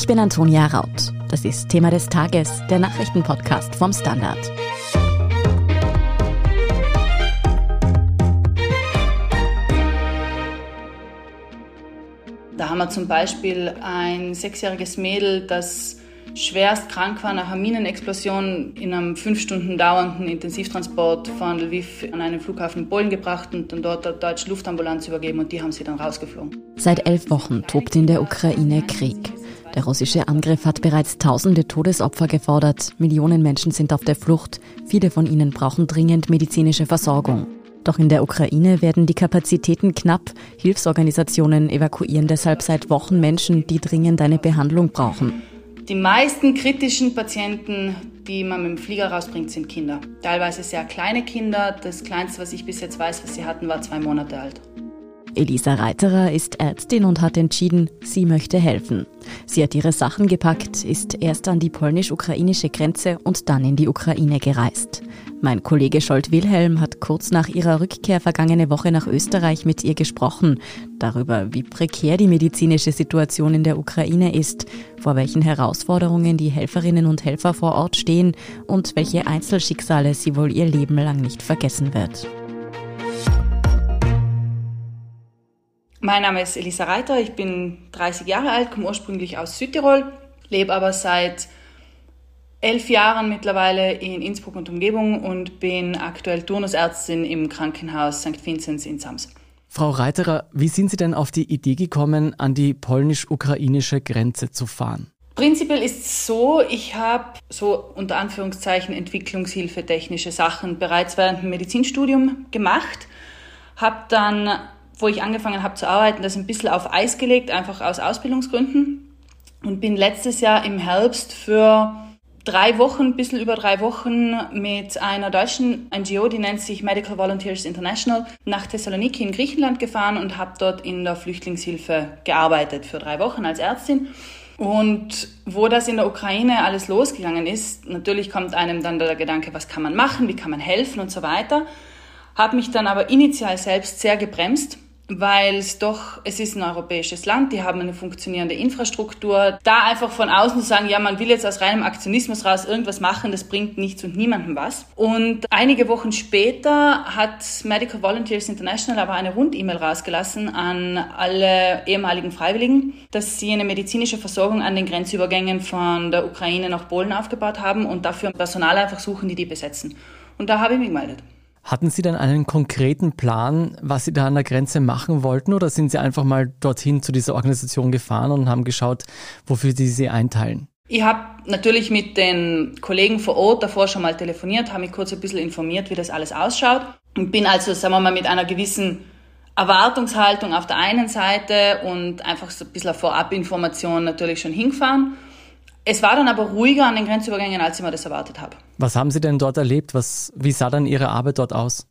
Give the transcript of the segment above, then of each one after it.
Ich bin Antonia Raut. Das ist Thema des Tages, der Nachrichtenpodcast vom Standard. Da haben wir zum Beispiel ein sechsjähriges Mädel, das schwerst krank war nach einer Minenexplosion in einem fünf Stunden dauernden Intensivtransport von Lviv an einen Flughafen in Polen gebracht und dann dort der deutsche Luftambulanz übergeben und die haben sie dann rausgeflogen. Seit elf Wochen tobt in der Ukraine Krieg. Der russische Angriff hat bereits tausende Todesopfer gefordert. Millionen Menschen sind auf der Flucht. Viele von ihnen brauchen dringend medizinische Versorgung. Doch in der Ukraine werden die Kapazitäten knapp. Hilfsorganisationen evakuieren deshalb seit Wochen Menschen, die dringend eine Behandlung brauchen. Die meisten kritischen Patienten, die man mit dem Flieger rausbringt, sind Kinder. Teilweise sehr kleine Kinder. Das kleinste, was ich bis jetzt weiß, was sie hatten, war zwei Monate alt. Elisa Reiterer ist Ärztin und hat entschieden, sie möchte helfen. Sie hat ihre Sachen gepackt, ist erst an die polnisch-ukrainische Grenze und dann in die Ukraine gereist. Mein Kollege Scholt Wilhelm hat kurz nach ihrer Rückkehr vergangene Woche nach Österreich mit ihr gesprochen, darüber, wie prekär die medizinische Situation in der Ukraine ist, vor welchen Herausforderungen die Helferinnen und Helfer vor Ort stehen und welche Einzelschicksale sie wohl ihr Leben lang nicht vergessen wird. Mein Name ist Elisa Reiter, ich bin 30 Jahre alt, komme ursprünglich aus Südtirol, lebe aber seit elf Jahren mittlerweile in Innsbruck und Umgebung und bin aktuell Turnusärztin im Krankenhaus St. Vinzenz in Sams. Frau Reiterer, wie sind Sie denn auf die Idee gekommen, an die polnisch-ukrainische Grenze zu fahren? Prinzipiell ist es so, ich habe so unter Anführungszeichen Entwicklungshilfe technische Sachen bereits während dem Medizinstudium gemacht, habe dann, wo ich angefangen habe zu arbeiten, das ein bisschen auf Eis gelegt, einfach aus Ausbildungsgründen und bin letztes Jahr im Herbst für drei Wochen, ein bisschen über drei Wochen mit einer deutschen NGO, die nennt sich Medical Volunteers International, nach Thessaloniki in Griechenland gefahren und habe dort in der Flüchtlingshilfe gearbeitet für drei Wochen als Ärztin. Und wo das in der Ukraine alles losgegangen ist, natürlich kommt einem dann der Gedanke, was kann man machen, wie kann man helfen und so weiter. Habe mich dann aber initial selbst sehr gebremst weil es doch, es ist ein europäisches Land, die haben eine funktionierende Infrastruktur. Da einfach von außen zu sagen, ja, man will jetzt aus reinem Aktionismus raus irgendwas machen, das bringt nichts und niemandem was. Und einige Wochen später hat Medical Volunteers International aber eine Rund-E-Mail rausgelassen an alle ehemaligen Freiwilligen, dass sie eine medizinische Versorgung an den Grenzübergängen von der Ukraine nach Polen aufgebaut haben und dafür Personal einfach suchen, die die besetzen. Und da habe ich mich gemeldet. Hatten Sie denn einen konkreten Plan, was Sie da an der Grenze machen wollten oder sind Sie einfach mal dorthin zu dieser Organisation gefahren und haben geschaut, wofür Sie sie einteilen? Ich habe natürlich mit den Kollegen vor Ort davor schon mal telefoniert, habe mich kurz ein bisschen informiert, wie das alles ausschaut und bin also, sagen wir mal, mit einer gewissen Erwartungshaltung auf der einen Seite und einfach so ein bisschen Vorabinformation natürlich schon hingefahren es war dann aber ruhiger an den Grenzübergängen, als ich mir das erwartet habe. Was haben Sie denn dort erlebt? Was, wie sah dann Ihre Arbeit dort aus?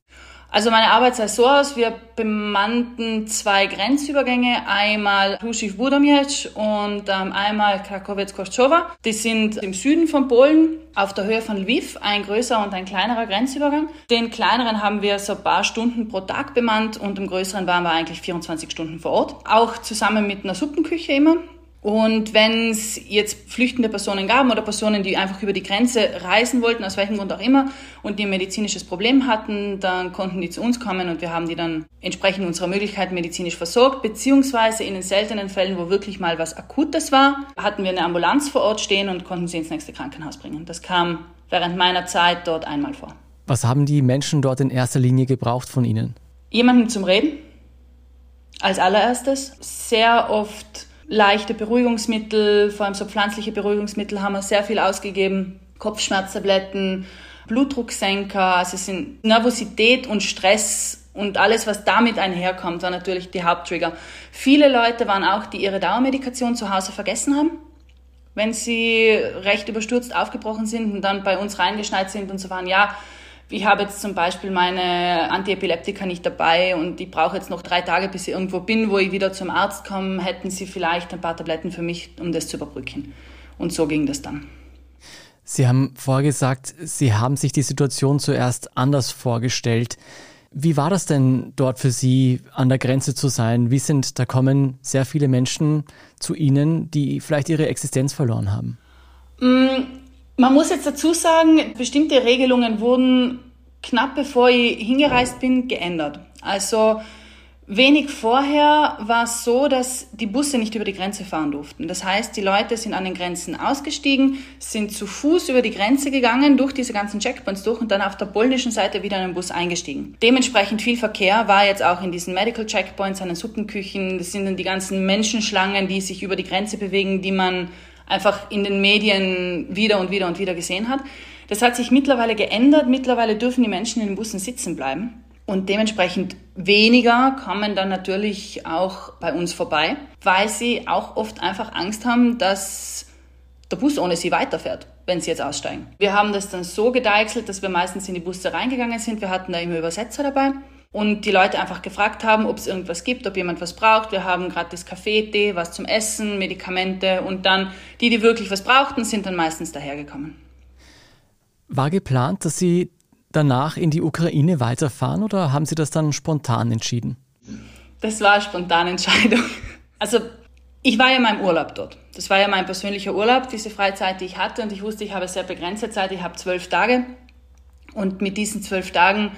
Also meine Arbeit sah so aus, wir bemannten zwei Grenzübergänge, einmal Huschiw Budomiec und ähm, einmal Krakowec Koszczowa. Die sind im Süden von Polen, auf der Höhe von Lviv, ein größerer und ein kleinerer Grenzübergang. Den kleineren haben wir so ein paar Stunden pro Tag bemannt und im größeren waren wir eigentlich 24 Stunden vor Ort. Auch zusammen mit einer Suppenküche immer. Und wenn es jetzt flüchtende Personen gab oder Personen, die einfach über die Grenze reisen wollten, aus welchem Grund auch immer, und die ein medizinisches Problem hatten, dann konnten die zu uns kommen und wir haben die dann entsprechend unserer Möglichkeit medizinisch versorgt, beziehungsweise in den seltenen Fällen, wo wirklich mal was Akutes war, hatten wir eine Ambulanz vor Ort stehen und konnten sie ins nächste Krankenhaus bringen. Das kam während meiner Zeit dort einmal vor. Was haben die Menschen dort in erster Linie gebraucht von Ihnen? Jemanden zum Reden. Als allererstes. Sehr oft leichte Beruhigungsmittel, vor allem so pflanzliche Beruhigungsmittel haben wir sehr viel ausgegeben. Kopfschmerztabletten, Blutdrucksenker, also es sind Nervosität und Stress und alles, was damit einherkommt, war natürlich die Haupttrigger. Viele Leute waren auch, die ihre Dauermedikation zu Hause vergessen haben. Wenn sie recht überstürzt aufgebrochen sind und dann bei uns reingeschneit sind und so waren, ja, ich habe jetzt zum Beispiel meine Antiepileptika nicht dabei und ich brauche jetzt noch drei Tage, bis ich irgendwo bin, wo ich wieder zum Arzt komme. Hätten Sie vielleicht ein paar Tabletten für mich, um das zu überbrücken? Und so ging das dann. Sie haben vorher gesagt, Sie haben sich die Situation zuerst anders vorgestellt. Wie war das denn dort für Sie, an der Grenze zu sein? Wie sind, da kommen sehr viele Menschen zu Ihnen, die vielleicht ihre Existenz verloren haben? Man muss jetzt dazu sagen, bestimmte Regelungen wurden knapp bevor ich hingereist bin geändert. Also Wenig vorher war es so, dass die Busse nicht über die Grenze fahren durften. Das heißt, die Leute sind an den Grenzen ausgestiegen, sind zu Fuß über die Grenze gegangen, durch diese ganzen Checkpoints durch und dann auf der polnischen Seite wieder in den Bus eingestiegen. Dementsprechend viel Verkehr war jetzt auch in diesen Medical Checkpoints, an den Suppenküchen. Das sind dann die ganzen Menschenschlangen, die sich über die Grenze bewegen, die man einfach in den Medien wieder und wieder und wieder gesehen hat. Das hat sich mittlerweile geändert. Mittlerweile dürfen die Menschen in den Bussen sitzen bleiben. Und dementsprechend weniger kommen dann natürlich auch bei uns vorbei, weil sie auch oft einfach Angst haben, dass der Bus ohne sie weiterfährt, wenn sie jetzt aussteigen. Wir haben das dann so gedeichselt, dass wir meistens in die Busse reingegangen sind. Wir hatten da immer Übersetzer dabei und die Leute einfach gefragt haben, ob es irgendwas gibt, ob jemand was braucht. Wir haben gratis Kaffee, Tee, was zum Essen, Medikamente und dann die, die wirklich was brauchten, sind dann meistens dahergekommen. War geplant, dass Sie danach in die Ukraine weiterfahren oder haben Sie das dann spontan entschieden? Das war eine spontane Entscheidung. Also ich war ja in meinem Urlaub dort. Das war ja mein persönlicher Urlaub, diese Freizeit, die ich hatte. Und ich wusste, ich habe sehr begrenzte Zeit. Ich habe zwölf Tage. Und mit diesen zwölf Tagen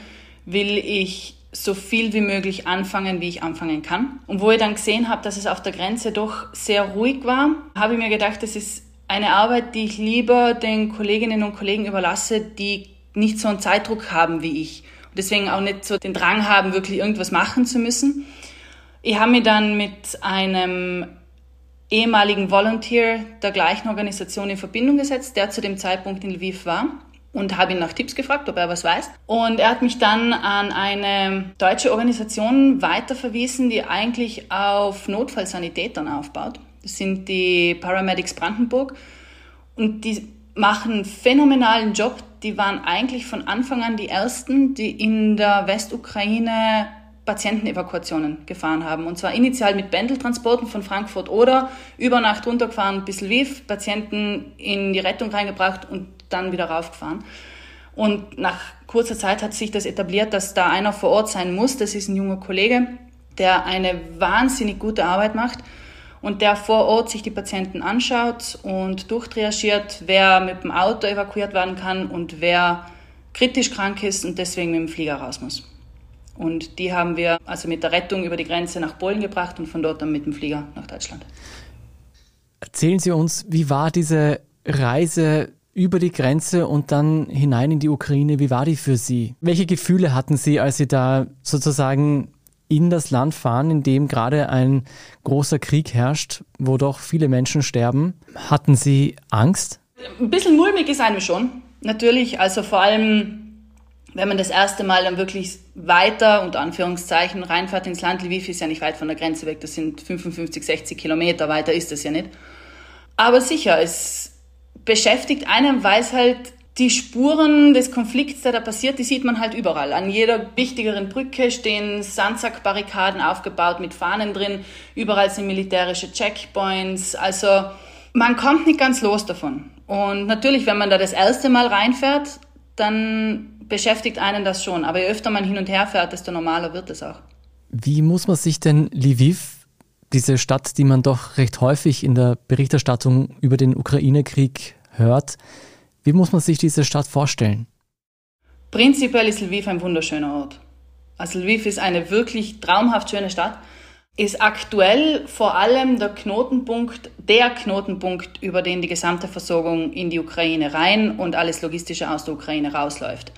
will ich so viel wie möglich anfangen, wie ich anfangen kann. Und wo ich dann gesehen habe, dass es auf der Grenze doch sehr ruhig war, habe ich mir gedacht, das ist eine Arbeit, die ich lieber den Kolleginnen und Kollegen überlasse, die nicht so einen Zeitdruck haben wie ich. Und deswegen auch nicht so den Drang haben, wirklich irgendwas machen zu müssen. Ich habe mich dann mit einem ehemaligen Volunteer der gleichen Organisation in Verbindung gesetzt, der zu dem Zeitpunkt in Lviv war und habe ihn nach Tipps gefragt, ob er was weiß. Und er hat mich dann an eine deutsche Organisation weiterverwiesen, die eigentlich auf Notfallsanitätern aufbaut. Das sind die Paramedics Brandenburg und die machen einen phänomenalen Job. Die waren eigentlich von Anfang an die ersten, die in der Westukraine Patientenevakuationen gefahren haben. Und zwar initial mit Pendeltransporten von Frankfurt oder über Nacht runtergefahren bis Lviv, Patienten in die Rettung reingebracht und dann wieder raufgefahren. Und nach kurzer Zeit hat sich das etabliert, dass da einer vor Ort sein muss. Das ist ein junger Kollege, der eine wahnsinnig gute Arbeit macht und der vor Ort sich die Patienten anschaut und durchtriagiert, wer mit dem Auto evakuiert werden kann und wer kritisch krank ist und deswegen mit dem Flieger raus muss. Und die haben wir also mit der Rettung über die Grenze nach Polen gebracht und von dort dann mit dem Flieger nach Deutschland. Erzählen Sie uns, wie war diese Reise über die Grenze und dann hinein in die Ukraine? Wie war die für Sie? Welche Gefühle hatten Sie, als Sie da sozusagen in das Land fahren, in dem gerade ein großer Krieg herrscht, wo doch viele Menschen sterben. Hatten Sie Angst? Ein bisschen mulmig ist einem schon. Natürlich, also vor allem, wenn man das erste Mal dann wirklich weiter, unter Anführungszeichen, reinfährt ins Land. Lviv ist ja nicht weit von der Grenze weg, das sind 55, 60 Kilometer, weiter ist das ja nicht. Aber sicher, es beschäftigt einen, weil es halt die Spuren des Konflikts, der da passiert, die sieht man halt überall. An jeder wichtigeren Brücke stehen Sandsackbarrikaden aufgebaut mit Fahnen drin. Überall sind militärische Checkpoints. Also man kommt nicht ganz los davon. Und natürlich, wenn man da das erste Mal reinfährt, dann beschäftigt einen das schon. Aber je öfter man hin und her fährt, desto normaler wird es auch. Wie muss man sich denn Lviv, diese Stadt, die man doch recht häufig in der Berichterstattung über den Ukraine-Krieg hört, wie muss man sich diese Stadt vorstellen? Prinzipiell ist Lviv ein wunderschöner Ort. Also Lviv ist eine wirklich traumhaft schöne Stadt. Ist aktuell vor allem der Knotenpunkt, der Knotenpunkt, über den die gesamte Versorgung in die Ukraine rein und alles Logistische aus der Ukraine rausläuft.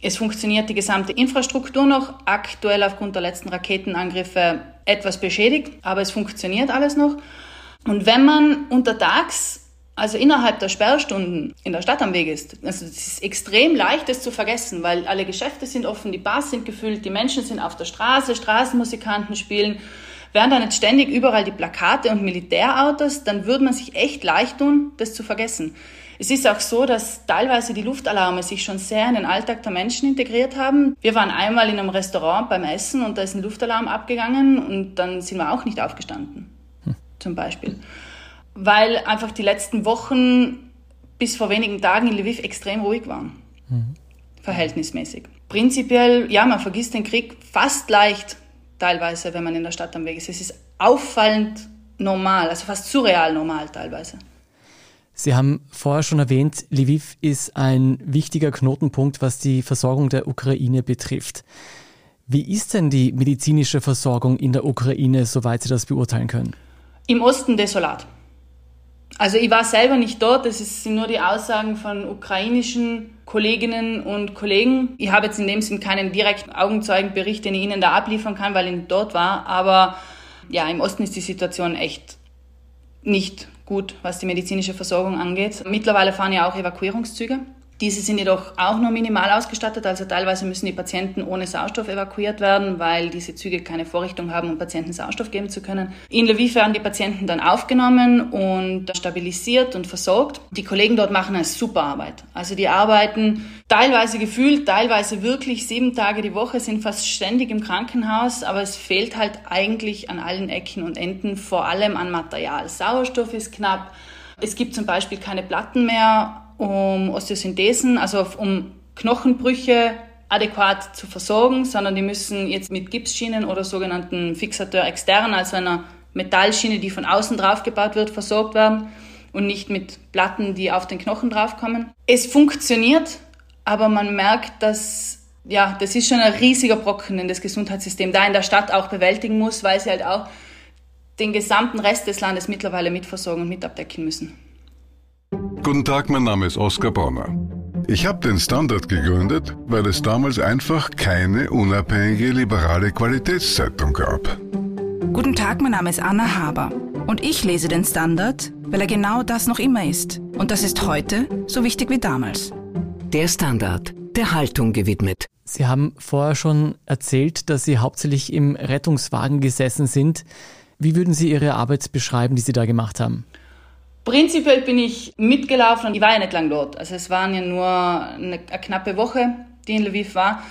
Es funktioniert die gesamte Infrastruktur noch, aktuell aufgrund der letzten Raketenangriffe etwas beschädigt, aber es funktioniert alles noch. Und wenn man untertags also innerhalb der Sperrstunden in der Stadt am Weg ist. Also es ist extrem leicht, das zu vergessen, weil alle Geschäfte sind offen, die Bars sind gefüllt, die Menschen sind auf der Straße, Straßenmusikanten spielen. Wären da nicht ständig überall die Plakate und Militärautos, dann würde man sich echt leicht tun, das zu vergessen. Es ist auch so, dass teilweise die Luftalarme sich schon sehr in den Alltag der Menschen integriert haben. Wir waren einmal in einem Restaurant beim Essen und da ist ein Luftalarm abgegangen und dann sind wir auch nicht aufgestanden, hm. zum Beispiel weil einfach die letzten Wochen bis vor wenigen Tagen in Lviv extrem ruhig waren. Mhm. Verhältnismäßig. Prinzipiell, ja, man vergisst den Krieg fast leicht, teilweise, wenn man in der Stadt am Weg ist. Es ist auffallend normal, also fast surreal normal teilweise. Sie haben vorher schon erwähnt, Lviv ist ein wichtiger Knotenpunkt, was die Versorgung der Ukraine betrifft. Wie ist denn die medizinische Versorgung in der Ukraine, soweit Sie das beurteilen können? Im Osten desolat. Also ich war selber nicht dort, das sind nur die Aussagen von ukrainischen Kolleginnen und Kollegen. Ich habe jetzt in dem Sinn keinen direkten Augenzeugenbericht, den ich Ihnen da abliefern kann, weil ich dort war, aber ja, im Osten ist die Situation echt nicht gut, was die medizinische Versorgung angeht. Mittlerweile fahren ja auch Evakuierungszüge. Diese sind jedoch auch nur minimal ausgestattet, also teilweise müssen die Patienten ohne Sauerstoff evakuiert werden, weil diese Züge keine Vorrichtung haben, um Patienten Sauerstoff geben zu können. In Lviv werden die Patienten dann aufgenommen und stabilisiert und versorgt. Die Kollegen dort machen eine super Arbeit. Also die arbeiten teilweise gefühlt, teilweise wirklich sieben Tage die Woche, sind fast ständig im Krankenhaus, aber es fehlt halt eigentlich an allen Ecken und Enden, vor allem an Material. Sauerstoff ist knapp. Es gibt zum Beispiel keine Platten mehr um Osteosynthesen, also um Knochenbrüche adäquat zu versorgen, sondern die müssen jetzt mit Gipsschienen oder sogenannten Fixateur extern, also einer Metallschiene, die von außen drauf gebaut wird, versorgt werden und nicht mit Platten, die auf den Knochen draufkommen. Es funktioniert, aber man merkt, dass ja, das ist schon ein riesiger Brocken in das Gesundheitssystem, da in der Stadt auch bewältigen muss, weil sie halt auch den gesamten Rest des Landes mittlerweile mitversorgen und mit abdecken müssen. Guten Tag, mein Name ist Oskar Bonner. Ich habe den Standard gegründet, weil es damals einfach keine unabhängige liberale Qualitätszeitung gab. Guten Tag, mein Name ist Anna Haber und ich lese den Standard, weil er genau das noch immer ist. Und das ist heute so wichtig wie damals. Der Standard, der Haltung gewidmet. Sie haben vorher schon erzählt, dass Sie hauptsächlich im Rettungswagen gesessen sind. Wie würden Sie Ihre Arbeit beschreiben, die Sie da gemacht haben? Prinzipiell bin ich mitgelaufen und ich war ja nicht lang dort. Also es waren ja nur eine, eine knappe Woche, die in Lviv war.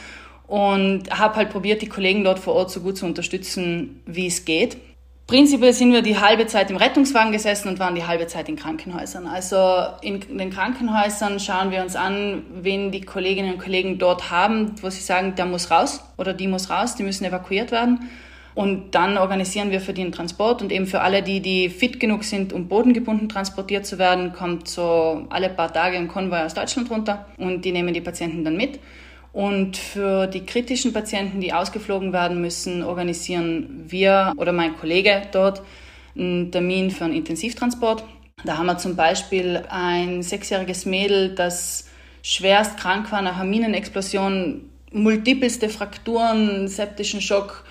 Und habe halt probiert, die Kollegen dort vor Ort so gut zu unterstützen, wie es geht. Prinzipiell sind wir die halbe Zeit im Rettungswagen gesessen und waren die halbe Zeit in Krankenhäusern. Also in den Krankenhäusern schauen wir uns an, wen die Kolleginnen und Kollegen dort haben, wo sie sagen, der muss raus oder die muss raus, die müssen evakuiert werden. Und dann organisieren wir für einen Transport und eben für alle, die, die fit genug sind, um bodengebunden transportiert zu werden, kommt so alle paar Tage ein Konvoi aus Deutschland runter und die nehmen die Patienten dann mit. Und für die kritischen Patienten, die ausgeflogen werden müssen, organisieren wir oder mein Kollege dort einen Termin für einen Intensivtransport. Da haben wir zum Beispiel ein sechsjähriges Mädel, das schwerst krank war nach einer Minenexplosion, multipelste Frakturen, septischen Schock,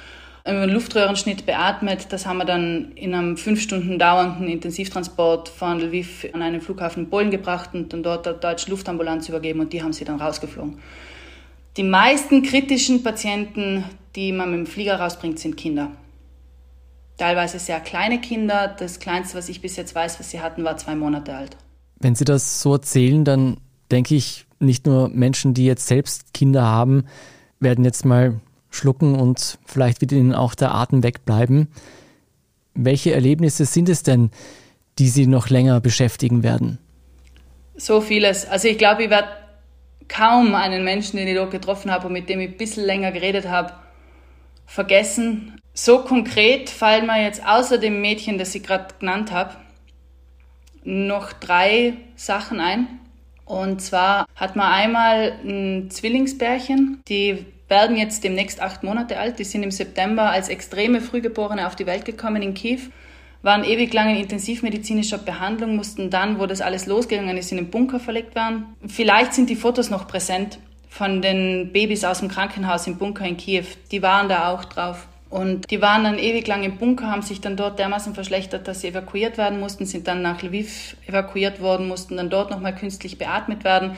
Luftröhrenschnitt beatmet. Das haben wir dann in einem fünf Stunden dauernden Intensivtransport von Lviv an einen Flughafen in Polen gebracht und dann dort der deutschen Luftambulanz übergeben und die haben sie dann rausgeflogen. Die meisten kritischen Patienten, die man mit dem Flieger rausbringt, sind Kinder. Teilweise sehr kleine Kinder. Das kleinste, was ich bis jetzt weiß, was sie hatten, war zwei Monate alt. Wenn Sie das so erzählen, dann denke ich, nicht nur Menschen, die jetzt selbst Kinder haben, werden jetzt mal schlucken und vielleicht wird ihnen auch der Atem wegbleiben. Welche Erlebnisse sind es denn, die Sie noch länger beschäftigen werden? So vieles. Also ich glaube, ich werde kaum einen Menschen, den ich dort getroffen habe und mit dem ich ein bisschen länger geredet habe, vergessen. So konkret fallen mir jetzt außer dem Mädchen, das ich gerade genannt habe, noch drei Sachen ein. Und zwar hat man einmal ein Zwillingsbärchen, die werden jetzt demnächst acht Monate alt. Die sind im September als extreme Frühgeborene auf die Welt gekommen in Kiew, waren ewig lang in intensivmedizinischer Behandlung, mussten dann, wo das alles losgegangen ist, in den Bunker verlegt werden. Vielleicht sind die Fotos noch präsent von den Babys aus dem Krankenhaus im Bunker in Kiew. Die waren da auch drauf. Und die waren dann ewig lang im Bunker, haben sich dann dort dermaßen verschlechtert, dass sie evakuiert werden mussten, sind dann nach Lviv evakuiert worden, mussten dann dort nochmal künstlich beatmet werden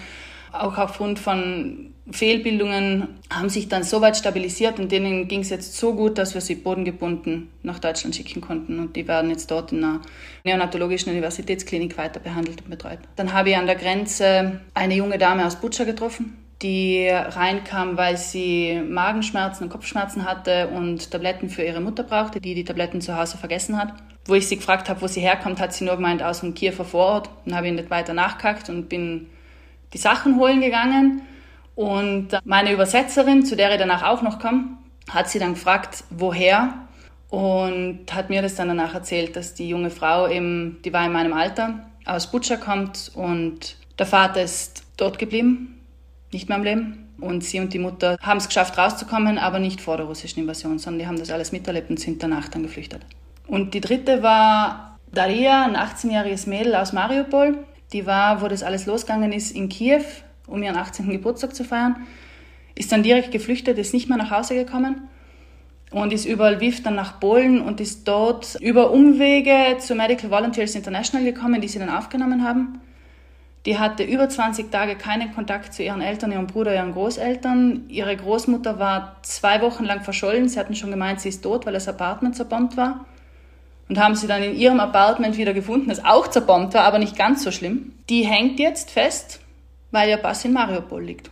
auch aufgrund von Fehlbildungen haben sich dann so weit stabilisiert und denen ging es jetzt so gut, dass wir sie bodengebunden nach Deutschland schicken konnten und die werden jetzt dort in einer neonatologischen Universitätsklinik weiter behandelt und betreut. Dann habe ich an der Grenze eine junge Dame aus Butcher getroffen, die reinkam, weil sie Magenschmerzen und Kopfschmerzen hatte und Tabletten für ihre Mutter brauchte, die die Tabletten zu Hause vergessen hat. Wo ich sie gefragt habe, wo sie herkommt, hat sie nur gemeint, aus dem Kiewer Vorort. Dann habe ich nicht weiter nachgehakt und bin die Sachen holen gegangen Und meine Übersetzerin, zu der ich danach auch noch kam, hat sie dann gefragt, woher und hat mir das dann danach erzählt, dass die junge Frau eben, die war in meinem Alter, aus Butcher kommt und der Vater ist dort geblieben, nicht mehr am Leben. Und sie und die Mutter haben es geschafft, rauszukommen, aber nicht vor der russischen Invasion, sondern die haben das alles miterlebt und sind danach dann geflüchtet. Und die dritte war Daria, ein 18-jähriges Mädel aus Mariupol. Die war, wo das alles losgegangen ist, in Kiew, um ihren 18. Geburtstag zu feiern. Ist dann direkt geflüchtet, ist nicht mehr nach Hause gekommen und ist über Lviv dann nach Polen und ist dort über Umwege zu Medical Volunteers International gekommen, die sie dann aufgenommen haben. Die hatte über 20 Tage keinen Kontakt zu ihren Eltern, ihrem Bruder, ihren Großeltern. Ihre Großmutter war zwei Wochen lang verschollen. Sie hatten schon gemeint, sie ist tot, weil das Apartment zerbombt war. Und haben sie dann in ihrem Apartment wieder gefunden, das auch zerbombt war, aber nicht ganz so schlimm. Die hängt jetzt fest, weil ihr Pass in Mariupol liegt.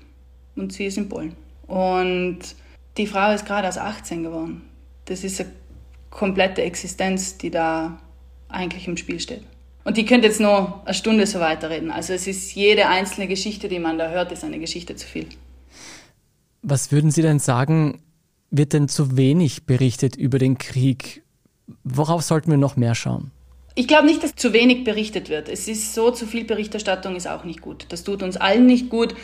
Und sie ist in Polen. Und die Frau ist gerade erst 18 geworden. Das ist eine komplette Existenz, die da eigentlich im Spiel steht. Und die könnte jetzt nur eine Stunde so weiterreden. Also es ist jede einzelne Geschichte, die man da hört, ist eine Geschichte zu viel. Was würden Sie denn sagen, wird denn zu wenig berichtet über den Krieg? Worauf sollten wir noch mehr schauen? Ich glaube nicht, dass zu wenig berichtet wird. Es ist so, zu viel Berichterstattung ist auch nicht gut. Das tut uns allen nicht gut.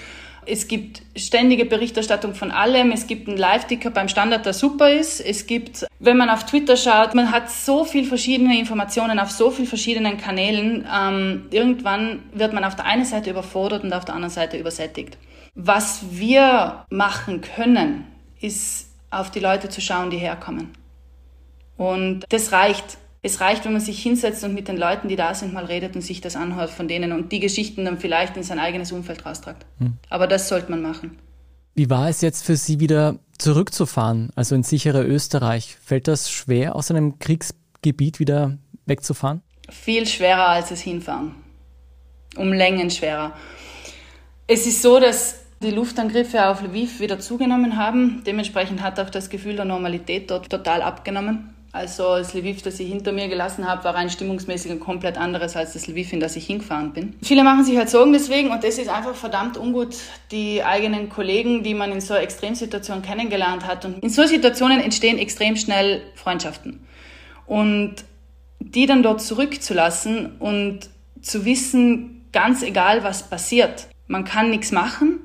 Es gibt ständige Berichterstattung von allem. Es gibt einen Live-Ticker beim Standard, der super ist. Es gibt, wenn man auf Twitter schaut, man hat so viel verschiedene Informationen auf so vielen verschiedenen Kanälen. Ähm, irgendwann wird man auf der einen Seite überfordert und auf der anderen Seite übersättigt. Was wir machen können, ist auf die Leute zu schauen, die herkommen. Und das reicht. Es reicht, wenn man sich hinsetzt und mit den Leuten, die da sind, mal redet und sich das anhört von denen und die Geschichten dann vielleicht in sein eigenes Umfeld raustragt. Hm. Aber das sollte man machen. Wie war es jetzt für Sie wieder zurückzufahren, also ins sichere Österreich? Fällt das schwer, aus einem Kriegsgebiet wieder wegzufahren? Viel schwerer als das Hinfahren. Um Längen schwerer. Es ist so, dass die Luftangriffe auf Lviv wieder zugenommen haben. Dementsprechend hat auch das Gefühl der Normalität dort total abgenommen. Also das Lviv, das ich hinter mir gelassen habe, war rein stimmungsmäßig ein komplett anderes als das Lviv, in das ich hingefahren bin. Viele machen sich halt Sorgen deswegen und das ist einfach verdammt ungut, die eigenen Kollegen, die man in so einer Extremsituation kennengelernt hat. Und in so Situationen entstehen extrem schnell Freundschaften. Und die dann dort zurückzulassen und zu wissen, ganz egal was passiert, man kann nichts machen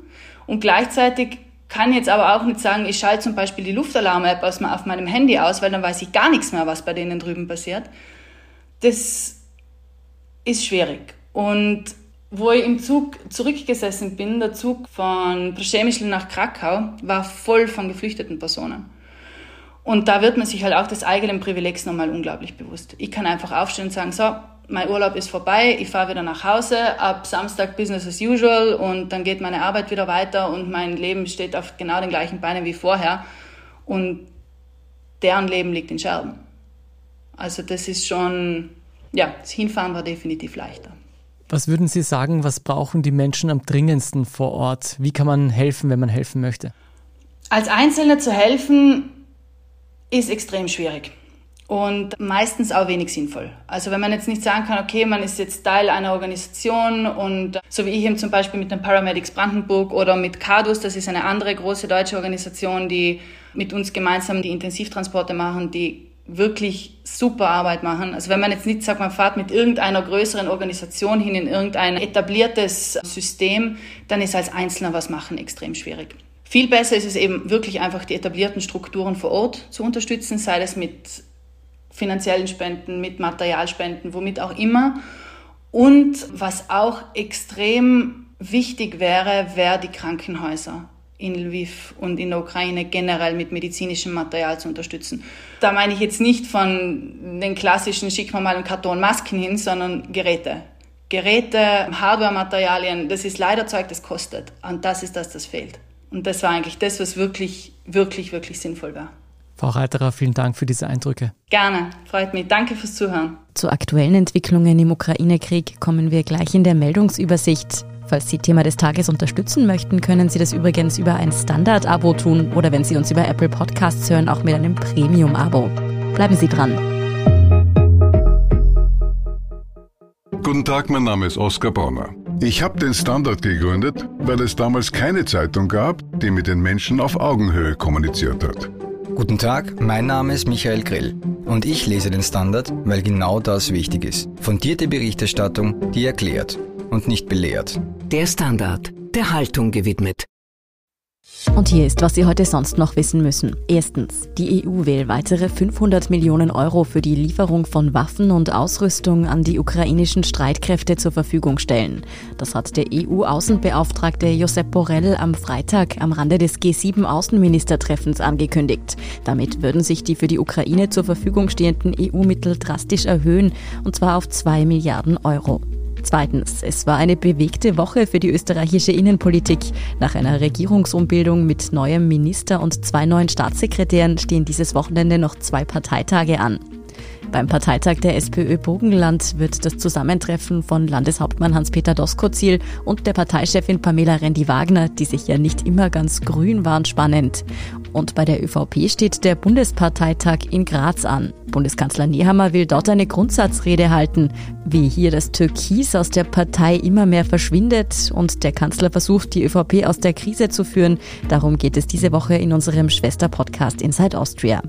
und gleichzeitig kann jetzt aber auch nicht sagen, ich schalte zum Beispiel die Luftalarm-App auf meinem Handy aus, weil dann weiß ich gar nichts mehr, was bei denen drüben passiert. Das ist schwierig. Und wo ich im Zug zurückgesessen bin, der Zug von Przemyśl nach Krakau, war voll von geflüchteten Personen. Und da wird man sich halt auch des eigenen Privilegs nochmal unglaublich bewusst. Ich kann einfach aufstehen und sagen, so, mein Urlaub ist vorbei, ich fahre wieder nach Hause, ab Samstag Business as usual und dann geht meine Arbeit wieder weiter und mein Leben steht auf genau den gleichen Beinen wie vorher und deren Leben liegt in Scherben. Also das ist schon, ja, das Hinfahren war definitiv leichter. Was würden Sie sagen, was brauchen die Menschen am dringendsten vor Ort? Wie kann man helfen, wenn man helfen möchte? Als Einzelner zu helfen ist extrem schwierig und meistens auch wenig sinnvoll. Also wenn man jetzt nicht sagen kann, okay, man ist jetzt Teil einer Organisation und so wie ich eben zum Beispiel mit den Paramedics Brandenburg oder mit CADUS, das ist eine andere große deutsche Organisation, die mit uns gemeinsam die Intensivtransporte machen, die wirklich super Arbeit machen. Also wenn man jetzt nicht sagt, man fährt mit irgendeiner größeren Organisation hin in irgendein etabliertes System, dann ist als Einzelner was machen extrem schwierig. Viel besser ist es eben wirklich einfach die etablierten Strukturen vor Ort zu unterstützen, sei es mit finanziellen Spenden, mit Materialspenden, womit auch immer. Und was auch extrem wichtig wäre, wäre die Krankenhäuser in Lviv und in der Ukraine generell mit medizinischem Material zu unterstützen. Da meine ich jetzt nicht von den klassischen schick mal einen Karton Masken hin, sondern Geräte. Geräte, Hardware-Materialien, das ist leider Zeug, das kostet. Und das ist das, das fehlt. Und das war eigentlich das, was wirklich, wirklich, wirklich sinnvoll war. Frau Reiterer, vielen Dank für diese Eindrücke. Gerne, freut mich. Danke fürs Zuhören. Zu aktuellen Entwicklungen im Ukraine-Krieg kommen wir gleich in der Meldungsübersicht. Falls Sie Thema des Tages unterstützen möchten, können Sie das übrigens über ein Standard-Abo tun oder wenn Sie uns über Apple Podcasts hören, auch mit einem Premium-Abo. Bleiben Sie dran. Guten Tag, mein Name ist Oskar Bonner. Ich habe den Standard gegründet, weil es damals keine Zeitung gab, die mit den Menschen auf Augenhöhe kommuniziert hat. Guten Tag, mein Name ist Michael Grill und ich lese den Standard, weil genau das wichtig ist. Fundierte Berichterstattung, die erklärt und nicht belehrt. Der Standard, der Haltung gewidmet. Und hier ist, was Sie heute sonst noch wissen müssen. Erstens, die EU will weitere 500 Millionen Euro für die Lieferung von Waffen und Ausrüstung an die ukrainischen Streitkräfte zur Verfügung stellen. Das hat der EU-Außenbeauftragte Josep Borrell am Freitag am Rande des G7-Außenministertreffens angekündigt. Damit würden sich die für die Ukraine zur Verfügung stehenden EU-Mittel drastisch erhöhen, und zwar auf 2 Milliarden Euro. Zweitens, es war eine bewegte Woche für die österreichische Innenpolitik. Nach einer Regierungsumbildung mit neuem Minister und zwei neuen Staatssekretären stehen dieses Wochenende noch zwei Parteitage an. Beim Parteitag der SPÖ Burgenland wird das Zusammentreffen von Landeshauptmann Hans-Peter Doskozil und der Parteichefin Pamela Rendi-Wagner, die sich ja nicht immer ganz grün waren, spannend. Und bei der ÖVP steht der Bundesparteitag in Graz an. Bundeskanzler Nehammer will dort eine Grundsatzrede halten, wie hier das Türkis aus der Partei immer mehr verschwindet und der Kanzler versucht, die ÖVP aus der Krise zu führen. Darum geht es diese Woche in unserem Schwesterpodcast Inside Austria.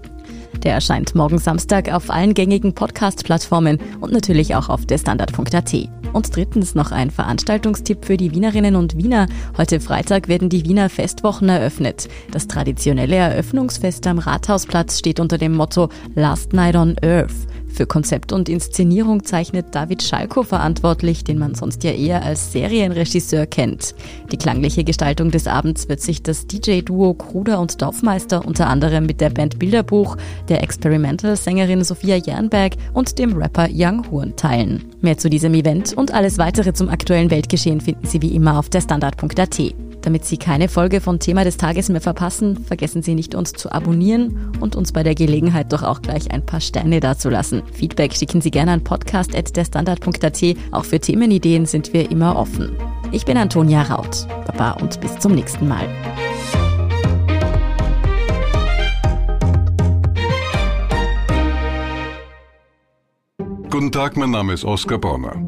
Der erscheint morgen Samstag auf allen gängigen Podcast-Plattformen und natürlich auch auf derstandard.at. Und drittens noch ein Veranstaltungstipp für die Wienerinnen und Wiener. Heute Freitag werden die Wiener Festwochen eröffnet. Das traditionelle Eröffnungsfest am Rathausplatz steht unter dem Motto Last Night on Earth. Für Konzept und Inszenierung zeichnet David Schalko verantwortlich, den man sonst ja eher als Serienregisseur kennt. Die klangliche Gestaltung des Abends wird sich das DJ-Duo Kruder und Dorfmeister unter anderem mit der Band Bilderbuch, der Experimental-Sängerin Sophia Jernberg und dem Rapper Young Horn teilen. Mehr zu diesem Event und alles weitere zum aktuellen Weltgeschehen finden Sie wie immer auf der Standard.at. Damit Sie keine Folge von Thema des Tages mehr verpassen, vergessen Sie nicht, uns zu abonnieren und uns bei der Gelegenheit doch auch gleich ein paar Sterne dazulassen. Feedback schicken Sie gerne an podcast.derstandard.at. Auch für Themenideen sind wir immer offen. Ich bin Antonia Raut. Baba und bis zum nächsten Mal. Guten Tag, mein Name ist Oskar Bonner.